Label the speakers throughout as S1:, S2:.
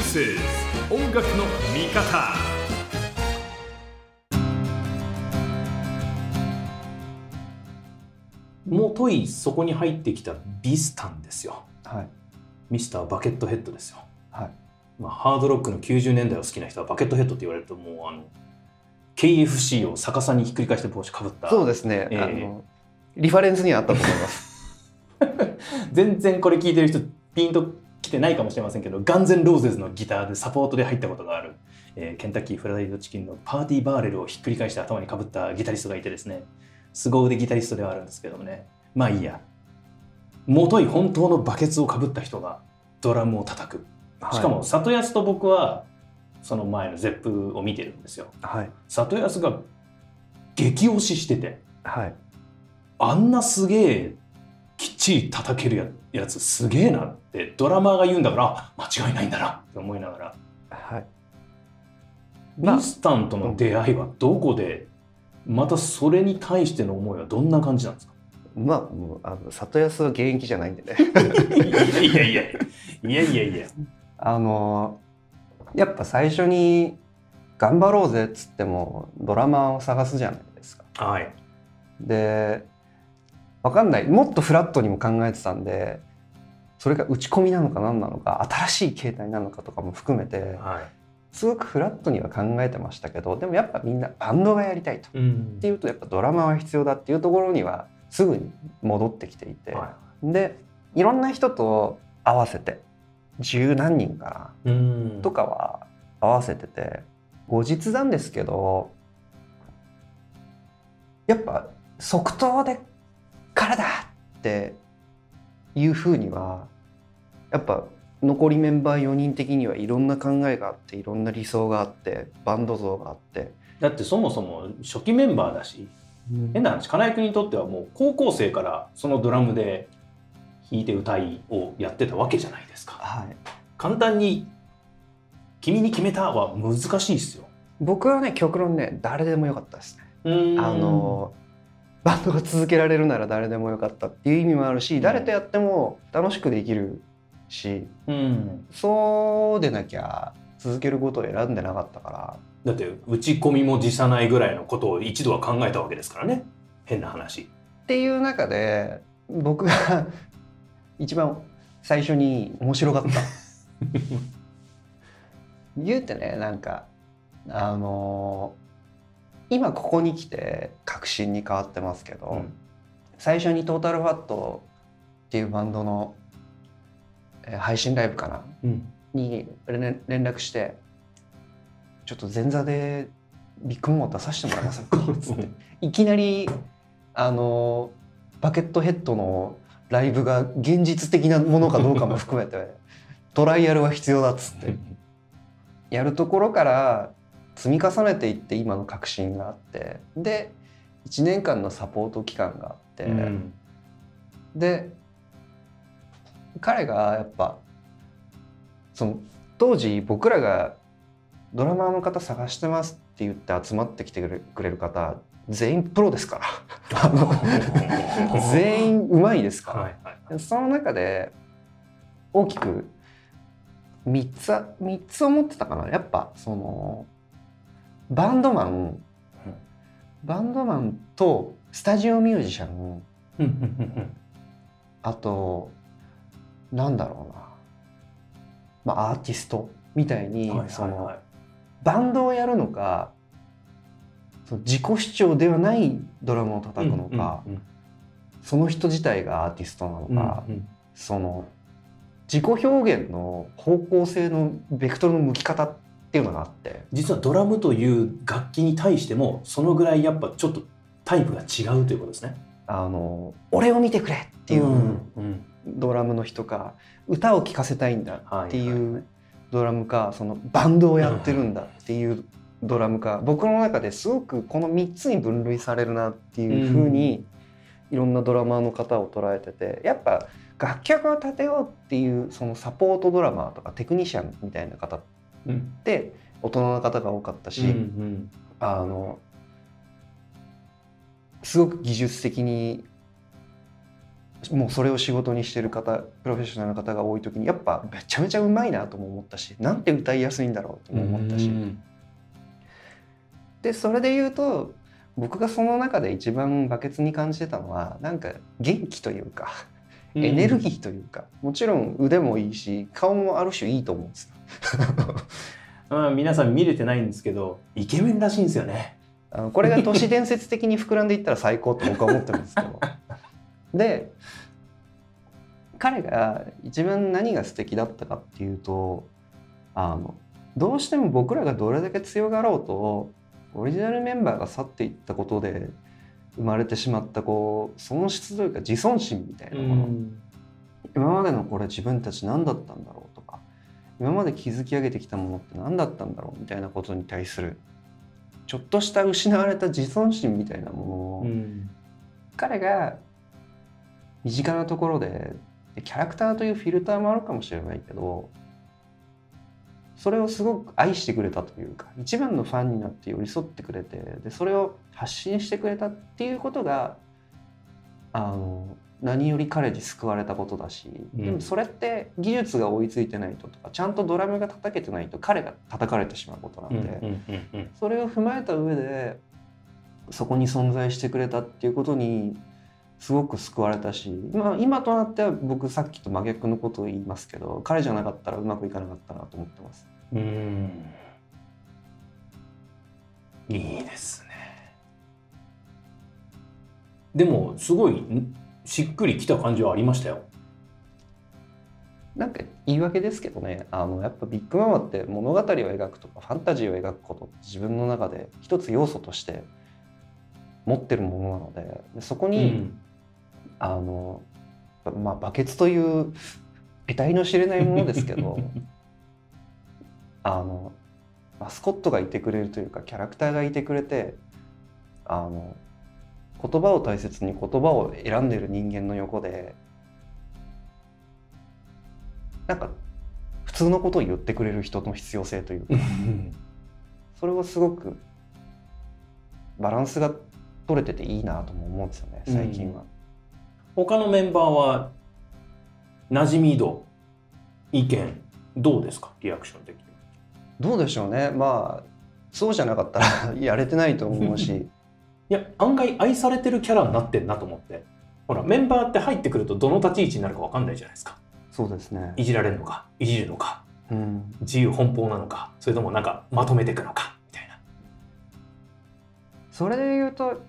S1: Is 音楽の味方。もといそこに入ってきたビスタンですよ。
S2: はい。
S1: ミスターバケットヘッドですよ、
S2: はい。
S1: まあ、ハードロックの90年代を好きな人はバケットヘッドって言われるともうあの KFC を逆さにひっくり返して帽子かぶった。
S2: そうですね、
S1: ええ。
S2: あのリファレンスにはあったと思います。
S1: 全然これ聞いてる人ピンと来てないかもしれませんけどガンゼンローゼズのギターでサポートで入ったことがある、えーケンタッキーフライドチキンのパーティーバーレルをひっくり返して頭にかぶったギタリストがいてですね。凄腕ギタリストではあるんですけどもね。まあいいや。もとい本当のバケツをかぶった人がドラムを叩く。しかも里安と僕はその前のゼップを見てるんですよ。
S2: はい。
S1: 里安が激推ししてて
S2: はい。
S1: あんなすげえきっちり叩けるややつすげえなってドラマーが言うんだからあ間違いないんだな。って思いながら。
S2: はい。まあ。
S1: ビスタンとの出会いはどこでまたそれに対しての思いはどんな感じなんですか？
S2: まあもうあの里安は現役じゃないんでね。
S1: いやいやいや。いやいやいや。
S2: あのやっぱ最初に頑張ろうぜっつってもドラマーを探すじゃないですか。
S1: はい。
S2: でわかんない。もっとフラットにも考えてたんでそれが打ち込みなのか何なのか新しい形態なのかとかも含めて
S1: はい。
S2: すごくフラットには考えてましたけどでもやっぱみんなバンドがやりたいと。っ
S1: うん。
S2: ていうとやっぱドラマは必要だっていうところにはすぐに戻ってきていて、
S1: は
S2: でいろんな人と合わせて十何人か
S1: いうん。
S2: なとかは合わせてて後日なんですけどやっぱ即答でからだっていうふうにはやっぱ残りメンバー4人的にはいろんな考えがあっていろんな理想があってバンド像があって、
S1: だってそもそも初期メンバーだし変な話金井君にとってはもう高校生からそのドラムで弾いて歌いをやってたわけじゃないですか。
S2: はい、
S1: 簡単に「君に決めた」は難しいですよ。
S2: 僕はね極論ね誰でもよかったですね。
S1: あ
S2: あのバンドが続けられるなら誰でもよかったっていう意味もあるし誰とやっても楽しくできるし
S1: うん。
S2: そうでなきゃ続けることを選んでなかったから。
S1: だって打ち込みも辞さないぐらいのことを一度は考えたわけですからね。変な話。
S2: っていう中で僕が 一番最初に面白かった。言うてねなんかあの今ここに来て革新に変わってますけど、
S1: うん。
S2: 最初にトータルファットっていうバンドの、えー配信ライブかな
S1: うん。
S2: に連連絡して「ちょっと前座でビッグモー出させてもらえませんか? 」つっていきなりあのバケットヘッドのライブが現実的なものかどうかも含めてトライアルは必要だっつって。やるところから積み重ねていって今の革新があってで1年間のサポート期間があって、
S1: うん。
S2: で彼がやっぱその当時僕らがドラマーの方探してますって言って集まってきてくれる方全員プロですから。全員うまいですから、
S1: はいはい
S2: でその中で大きく3つは3つ思ってたかな。やっぱそのバンドマンバンドマンとスタジオミュージシャンあとなんだろうな、まあ、アーティストみたいに、そのバンドをやるのかその自己主張ではないドラムを叩くのか、その人自体がアーティストなの
S1: うん
S2: か、
S1: うん。
S2: その自己表現の方向性のベクトルの向き方っていうのがあって。
S1: 実はドラムという楽器に対してもそのぐらいやっぱちょっとタイプが違うということですね。
S2: あの俺を見てくれっていう
S1: うん
S2: ドラムの人か歌を聴かせたいんだって
S1: はい
S2: うドラムかそのバンドをやってるんだっていうドラムか僕の中ですごくこの3つに分類されるなっていうふうにいろんなドラマーの方を捉えててやっぱ楽曲を立てようっていうそのサポートドラマーとかテクニシャンみたいな方っ
S1: うん。
S2: て大人の方が多かったし、
S1: うんうん。
S2: あのすごく技術的にもうそれを仕事にしてる方プロフェッショナルの方が多い時にやっぱめちゃめちゃうまいなとも思ったしなんて歌いやすいんだろうとも思ったし。
S1: うん。
S2: でそれで言うと僕がその中で一番バケツに感じてたのはなんか元気というかエネルギーというか、もちろん腕もいいし顔もある種いいと思うんですよ。
S1: まあ、皆さん見れてないんですけどイケメンらしいんですよね。
S2: あのこれが都市伝説的に膨らんでいったら最高と僕は思ってるんですけど で彼が一番何が素敵だったかっていうとあのどうしても僕らがどれだけ強がろうとオリジナルメンバーが去っていったことで生まれてしまったこう損失というか自尊心みたいなもの、今までのこれ自分たち何だったんだろうとか今まで築き上げてきたものって何だったんだろうみたいなことに対するちょっとした失われた自尊心みたいなものを、
S1: うん。
S2: 彼が身近なところででキャラクターというフィルターもあるかもしれないけどそれをすごく愛してくれたというか一番のファンになって寄り添ってくれてでそれを発信してくれたっていうことがあの何より彼に救われたことだし、
S1: うん
S2: でもそれって技術が追いついてないととかちゃんとドラムが叩けてないと彼が叩かれてしまうことなんで。それを踏まえた上でそこに存在してくれたっていうことにすごく救われたし、まあ、今となっては僕さっきと真逆のことを言いますけど彼じゃなかったらうまくいかなかったなと思ってます。
S1: うん。いいですね。でもすごいんしっくりきた感じはありましたよ。
S2: なんか言い訳ですけどね。あのやっぱビッグママって物語を描くとかファンタジーを描くことって自分の中で一つ要素として持ってるものなのででそこに、あのまあバケツという得体の知れないものですけど あのマスコットがいてくれるというかキャラクターがいてくれてあの言葉を大切に言葉を選んでる人間の横でなんか普通のことを言ってくれる人の必要性というか
S1: うん
S2: それはすごくバランスが取れてていいなとも思うんですよね最近は。
S1: 他のメンバーは馴染み度意見どうですかリアクション的に？
S2: どうでしょうね。まあそうじゃなかったら やれてないと思うし。
S1: いや案外愛されてるキャラになってんなと思って。ほらメンバーって入ってくるとどの立ち位置になるか分かんないじゃないですか。
S2: そうですね。
S1: いじられるのかいじるのか
S2: うん。
S1: 自由奔放なのかそれともなんかまとめていくのかみたいな。
S2: それで言うと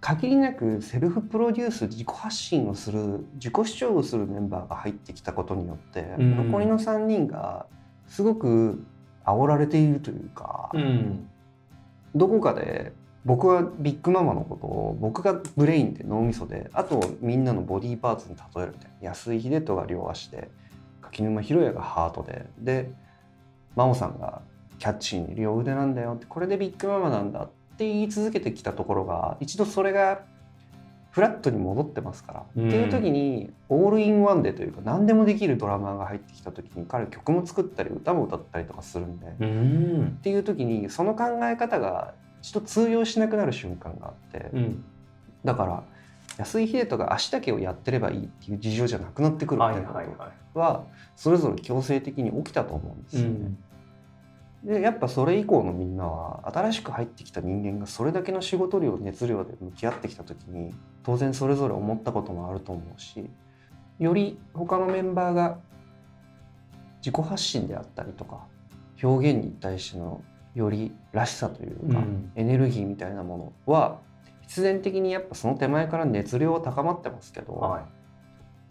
S2: 限りなくセルフプロデュース自己発信をする自己主張をするメンバーが入ってきたことによって、
S1: うん。
S2: 残りの3人がすごく煽られているというか、
S1: うん。
S2: どこかで僕は BIGMAMAのことを僕がブレインで脳みそであとみんなのボディーパーツに例えるみたいな安井英人が両足で柿沼広也がハートでで真緒さんがキャッチーに両腕なんだよってこれで BIGMAMAなんだって言い続けてきたところが一度それがフラットに戻ってますから、
S1: うん。
S2: っていう時にオールインワンでというか何でもできるドラマーが入ってきた時に彼曲も作ったり歌も歌ったりとかするんで、
S1: うん。
S2: っていう時にその考え方が一度通用しなくなる瞬間があって、
S1: うん。
S2: だから安井秀人が足だけをやってればいいっていう事情じゃなくなってくるみ
S1: はい
S2: たいなことはそれぞれ強制的に起きたと思うんですよね。
S1: うん
S2: でやっぱそれ以降のみんなは新しく入ってきた人間がそれだけの仕事量熱量で向き合ってきた時に当然それぞれ思ったこともあると思うしより他のメンバーが自己発信であったりとか表現に対してのよりらしさというか、
S1: うん。
S2: エネルギーみたいなものは必然的にやっぱその手前から熱量は高まってますけど、
S1: はい。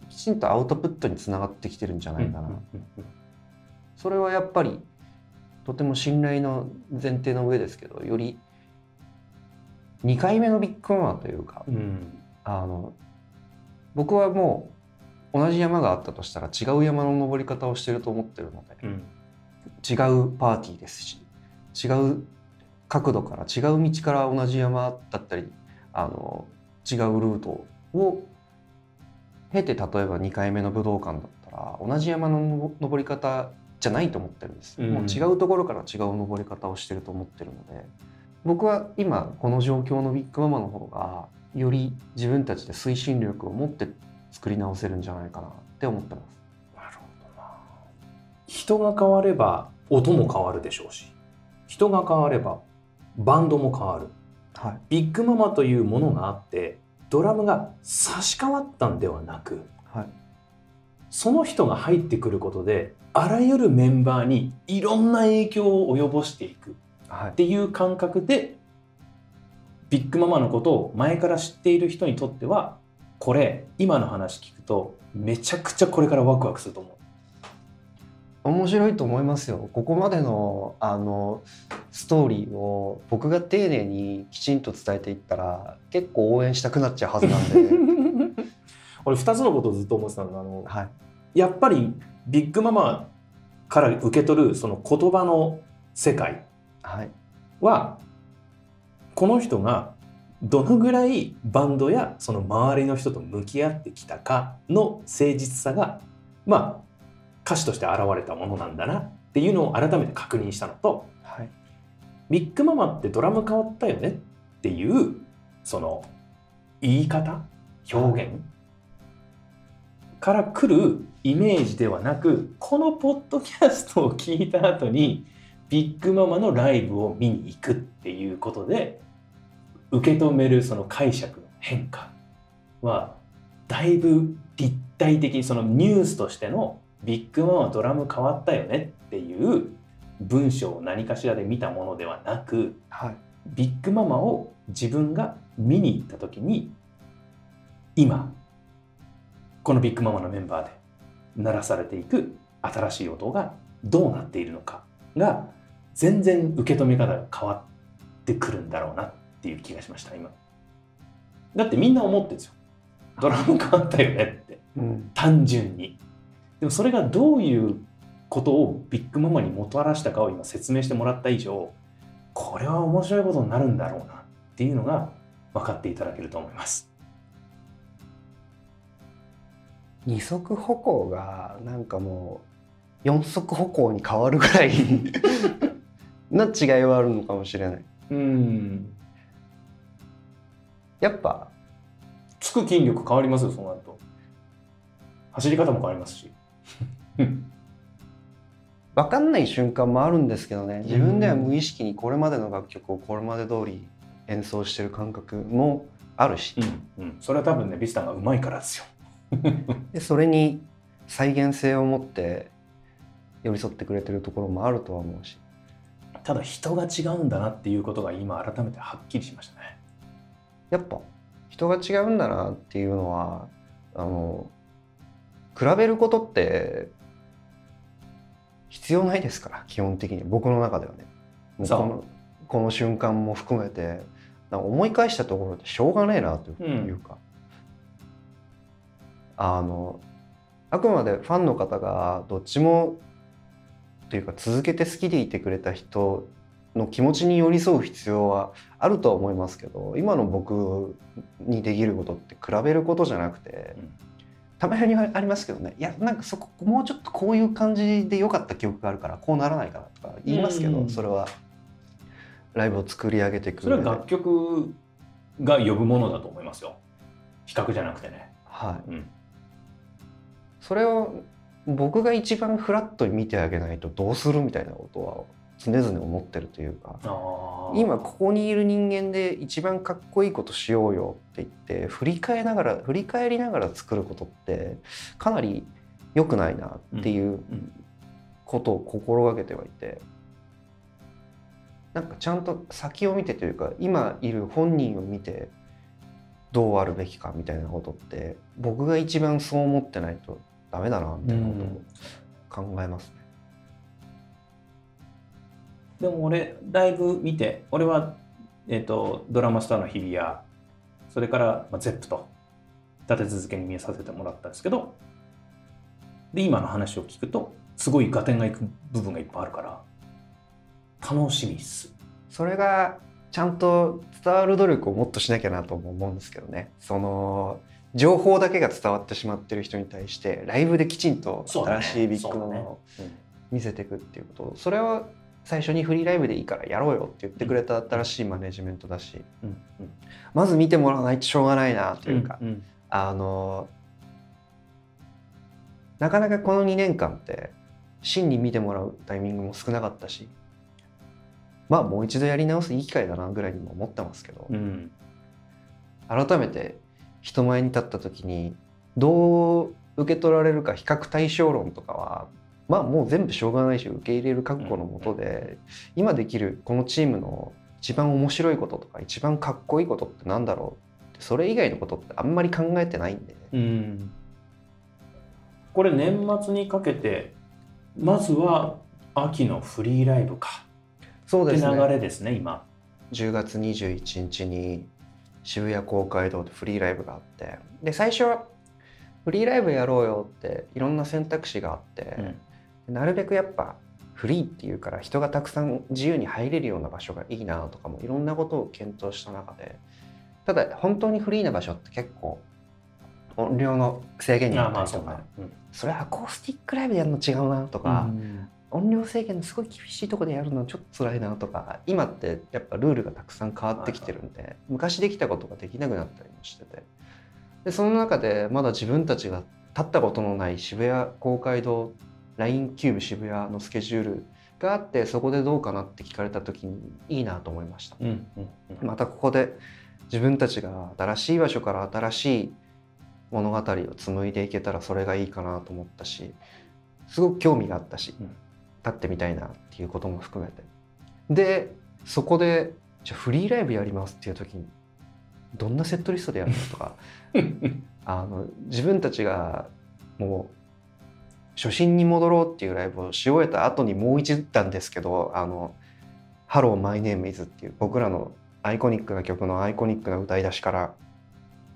S2: きちんとアウトプットにつながってきてるんじゃないかな、
S1: うんうんうん。
S2: それはやっぱりとても信頼の前提の上ですけどより2回目のビッグママというか
S1: うん。
S2: あの僕はもう同じ山があったとしたら違う山の登り方をしてると思ってるので、
S1: うん。
S2: 違うパーティーですし違う角度から違う道から同じ山だったりあの違うルートを経て例えば2回目の武道館だったら同じ山の登り方じゃないと思ってるんです、
S1: うん。
S2: もう違うところから違う登り方をしてると思ってるので。僕は今この状況のビッグママの方がより自分たちで推進力を持って作り直せるんじゃないかなって思ってます。
S1: なるほどな。人が変われば音も変わるでしょうし人が変わればバンドも変わる。
S2: はい。
S1: ビッグママというものがあってドラムが差し替わったんではなく
S2: はい
S1: その人が入ってくることであらゆるメンバーにいろんな影響を及ぼしていく
S2: はい。
S1: っていう感覚でビッグママのことを前から知っている人にとってはこれ今の話聞くとめちゃくちゃこれからワクワクすると思う。
S2: 面白いと思いますよ。ここまでのあのストーリーを僕が丁寧にきちんと伝えていったら結構応援したくなっちゃうはずなんで
S1: 俺2つのことをずっと思ってたのがあの
S2: はい。
S1: やっぱりビッグママから受け取るその言葉の世界
S2: はい。
S1: はこの人がどのぐらいバンドやその周りの人と向き合ってきたかの誠実さがまあ歌詞として現れたものなんだなっていうのを改めて確認したのと
S2: はい。
S1: ビッグママってドラム変わったよねっていうその言い方表現から来るイメージではなくこのポッドキャストを聞いた後にビッグママのライブを見に行くっていうことで受け止めるその解釈の変化はだいぶ立体的にそのニュースとしてのビッグママドラム変わったよねっていう文章を何かしらで見たものではなく
S2: はい。
S1: ビッグママを自分が見に行った時に今このビッグママのメンバーで鳴らされていく新しい音がどうなっているのかが全然受け止め方が変わってくるんだろうなっていう気がしました今。だってみんな思ってるんですよ。ドラム変わったよねって。
S2: うん。
S1: 単純に。でもそれがどういうことをビッグママにもたらしたかを今説明してもらった以上これは面白いことになるんだろうなっていうのが分かっていただけると思います
S2: 二足歩行がなんかもう四足歩行に変わるぐらい な違いはあるのかもしれない。
S1: うん。
S2: やっぱ
S1: つく筋力変わりますよそうなると走り方も変わりますし。
S2: 分かんない瞬間もあるんですけどね。自分では無意識にこれまでの楽曲をこれまで通り演奏してる感覚もあるし。
S1: うん、うん、それは多分ねビスタンがうまいからですよ
S2: でそれに再現性を持って寄り添ってくれてるところもあるとは思うし。た
S1: だ人が違うんだなっていうことが今改めてはっきりしましたね。
S2: やっぱ人が違うんだなっていうのはあの比べることって必要ないですから基本的に。僕の中ではね。このこの瞬間も含めて思い返したところでしょうがねえなというか、あのあくまでファンの方がどっちもというか続けて好きでいてくれた人の気持ちに寄り添う必要はあるとは思いますけど今の僕にできることって比べることじゃなくて、
S1: うん
S2: たまにありますけどね。いやなんかそこもうちょっとこういう感じで良かった記憶があるからこうならないかなとか言いますけど、
S1: うん。
S2: それは。ライブを作り上げていく
S1: それは楽曲が呼ぶものだと思いますよ。比較じゃなくてね。
S2: はい、
S1: うん
S2: それを僕が一番フラットに見てあげないとどうするみたいなことは常々思ってるというか今ここにいる人間で一番かっこいいことしようよって言って振り返りながら振り返りながら作ることってかなり良くないなっていう
S1: うん。
S2: ことを心がけてはいてなんかちゃんと先を見てというか今いる本人を見てどうあるべきかみたいなことって僕が一番そう思ってないとダメだなみたいなことを考えますね。
S1: でも俺ライブ見て俺は、えー、とドラマスターの日比谷それから、まあ、ゼップと立て続けに見させてもらったんですけどで今の話を聞くとすごい合点がいく部分がいっぱいあるから楽しみっす
S2: それがちゃんと伝わる努力をもっとしなきゃなとも思うんですけどねその情報だけが伝わってしまってる人に対してライブできちんと新しいビッグママ
S1: そうだね。
S2: を見せていくっていうこと。それは最初にフリーライブでいいからやろうよって言ってくれた新しいマネジメントだし、
S1: うん。
S2: まず見てもらわないとしょうがないなというか、
S1: うん
S2: あのなかなかこの2年間って真に見てもらうタイミングも少なかったし。まあもう一度やり直すいい機会だなぐらいにも思ってますけど、
S1: うん。
S2: 改めて人前に立った時にどう受け取られるか比較対象論とかはまあもう全部しょうがないし受け入れる覚悟のもとで、今できるこのチームの一番面白いこととか一番かっこいいことってなんだろうってそれ以外のことってあんまり考えてないんで、
S1: うん。これ年末にかけてまずは秋のフリーライブか。
S2: そう
S1: って流れですね今。
S2: 10月21日に渋谷公会堂でフリーライブがあってで最初はフリーライブやろうよっていろんな選択肢があって、なるべくやっぱフリーっていうから人がたくさん自由に入れるような場所がいいなとかもいろんなことを検討した中でただ本当にフリーな場所って結構音量の制限にあったりとか、
S1: そ
S2: れアコースティックライブでやるの違うなとか、音量制限すごい厳しいところでやるのちょっと辛いなとか今ってやっぱルールがたくさん変わってきてるんで昔できたことができなくなったりもしてて。でその中でまだ自分たちが立ったことのない渋谷公会堂 LINE キューブ渋谷のスケジュールがあってそこでどうかなって聞かれた時にいいなと思いました。
S1: うんうんうん。
S2: またここで自分たちが新しい場所から新しい物語を紡いでいけたらそれがいいかなと思ったしすごく興味があったし、
S1: うん
S2: 立ってみたいなっていうことも含めて。でそこでじゃあフリーライブやりますっていう時にどんなセットリストでやるのとか あの自分たちがもう初心に戻ろうっていうライブをし終えた後にもう一段ですけど「あのハローマイネームイズっていう僕らのアイコニックな曲のアイコニックな歌い出しから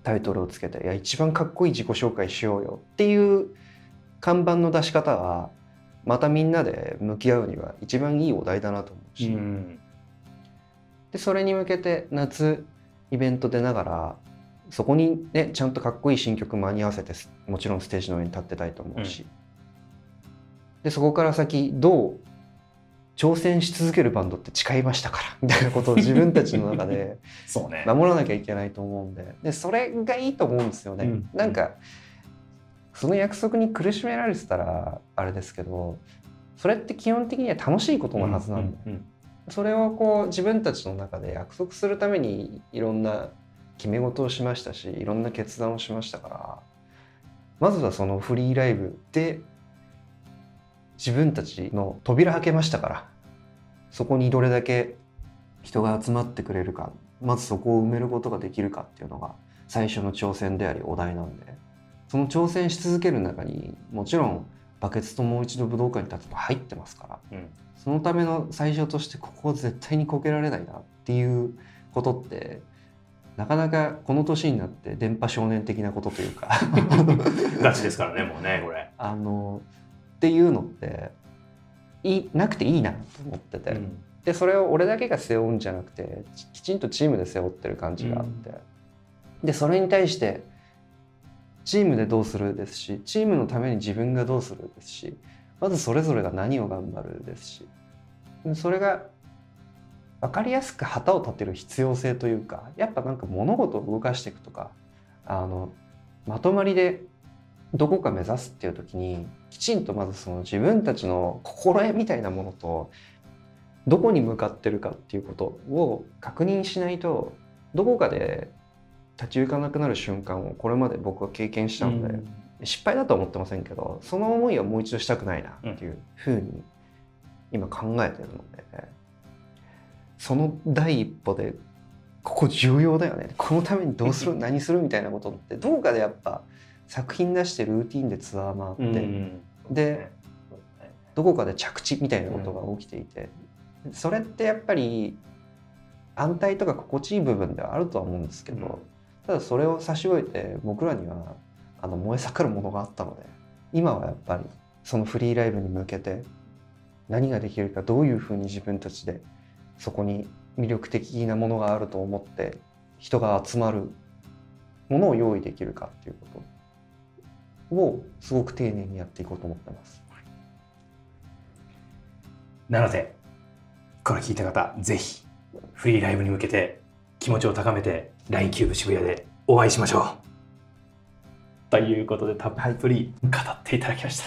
S2: タイトルをつけて「いや一番かっこいい自己紹介しようよ」っていう看板の出し方はまたみんなで向き合うには一番いいお題だなと思うし、
S1: うん。
S2: でそれに向けて夏イベント出ながらそこにねちゃんとかっこいい新曲間に合わせてすもちろんステージの上に立ってたいと思うし、でそこから先どう挑戦し続けるバンドって誓いましたからみたいなことを自分たちの中で
S1: そうね。
S2: 守らなきゃいけないと思うんで。でそれがいいと思うんですよね。
S1: うん。
S2: なんかその約束に苦しめられてたらあれですけどそれって基本的には楽しいことのはずなんで、それをこう自分たちの中で約束するためにいろんな決め事をしましたしいろんな決断をしましたからまずはそのフリーライブで自分たちの扉開けましたからそこにどれだけ人が集まってくれるかまずそこを埋めることができるかっていうのが最初の挑戦でありお題なんでその挑戦し続ける中にもちろんバケツともう一度武道館に立つと入ってますから
S1: うん。
S2: そのための最初としてここを絶対にこけられないなっていうことってなかなかこの年になって電波少年的なことというか。
S1: ガチですからねもうねこれ。
S2: あのっていうのっていいなくていいなと思ってて、
S1: うん。
S2: でそれを俺だけが背負うんじゃなくてききちんとチームで背負ってる感じがあって、でそれに対してチームでどうするですしチームのために自分がどうするですしまずそれぞれが何を頑張るですしそれが分かりやすく旗を立てる必要性というかやっぱなんか物事を動かしていくとかあのまとまりでどこか目指すっていう時にきちんとまずその自分たちの心得みたいなものとどこに向かってるかっていうことを確認しないとどこかで立ち行かなくなる瞬間をこれまで僕は経験したので、失敗だとは思ってませんけどその思いはもう一度したくないなっていうふうに今考えてるので、その第一歩でここ重要だよね。このためにどうする？何する？みたいなことってどうかでやっぱ作品出してルーティンでツアー回って、
S1: うん。
S2: でどこかで着地みたいなことが起きていて、それってやっぱり安泰とか心地いい部分ではあるとは思うんですけど、
S1: うん
S2: ただそれを差し終えて僕らにはあの燃え盛るものがあったので今はやっぱりそのフリーライブに向けて何ができるかどういうふうに自分たちでそこに魅力的なものがあると思って人が集まるものを用意できるかっていうことをすごく丁寧にやっていこうと思ってます。
S1: なのでこれ聞いた方ぜひフリーライブに向けて気持ちを高めて LINE キューブ渋谷でお会いしましょうということでたっぷり語っていただきました、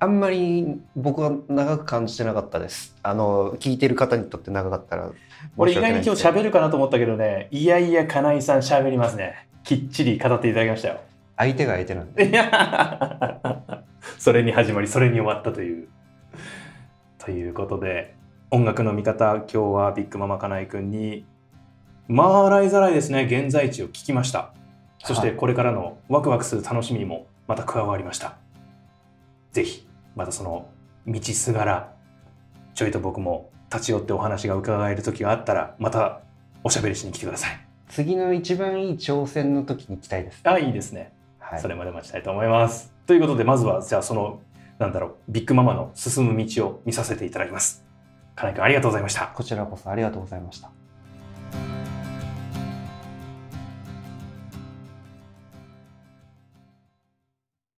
S2: あんまり僕は長く感じてなかったです。あの聞いてる方にとって長かったら
S1: 俺意外に今日
S2: 喋
S1: 喋るかなと思ったけどねいやいや金井さん喋りますねきっちり語っていただきましたよ
S2: 相手が相手なんで。
S1: い やそれに始まりそれに終わったという。ということで音楽の見方今日はビッグママ金井くんにまあ洗いざらいですね現在地を聞きましたそして
S2: はい
S1: これからのワクワクする楽しみもまた加わりましたぜひまたその道すがらちょいと僕も立ち寄ってお話が伺える時があったらまたおしゃべりしに来てください
S2: 次の一番いい挑戦の時に行きたいです。
S1: あいいですね
S2: はい
S1: それまで待ちたいと思います。ということでまずはじゃあそのなんだろうビッグママの進む道を見させていただきます。金井君ありがとうございました。
S2: こちらこそありがとうございました。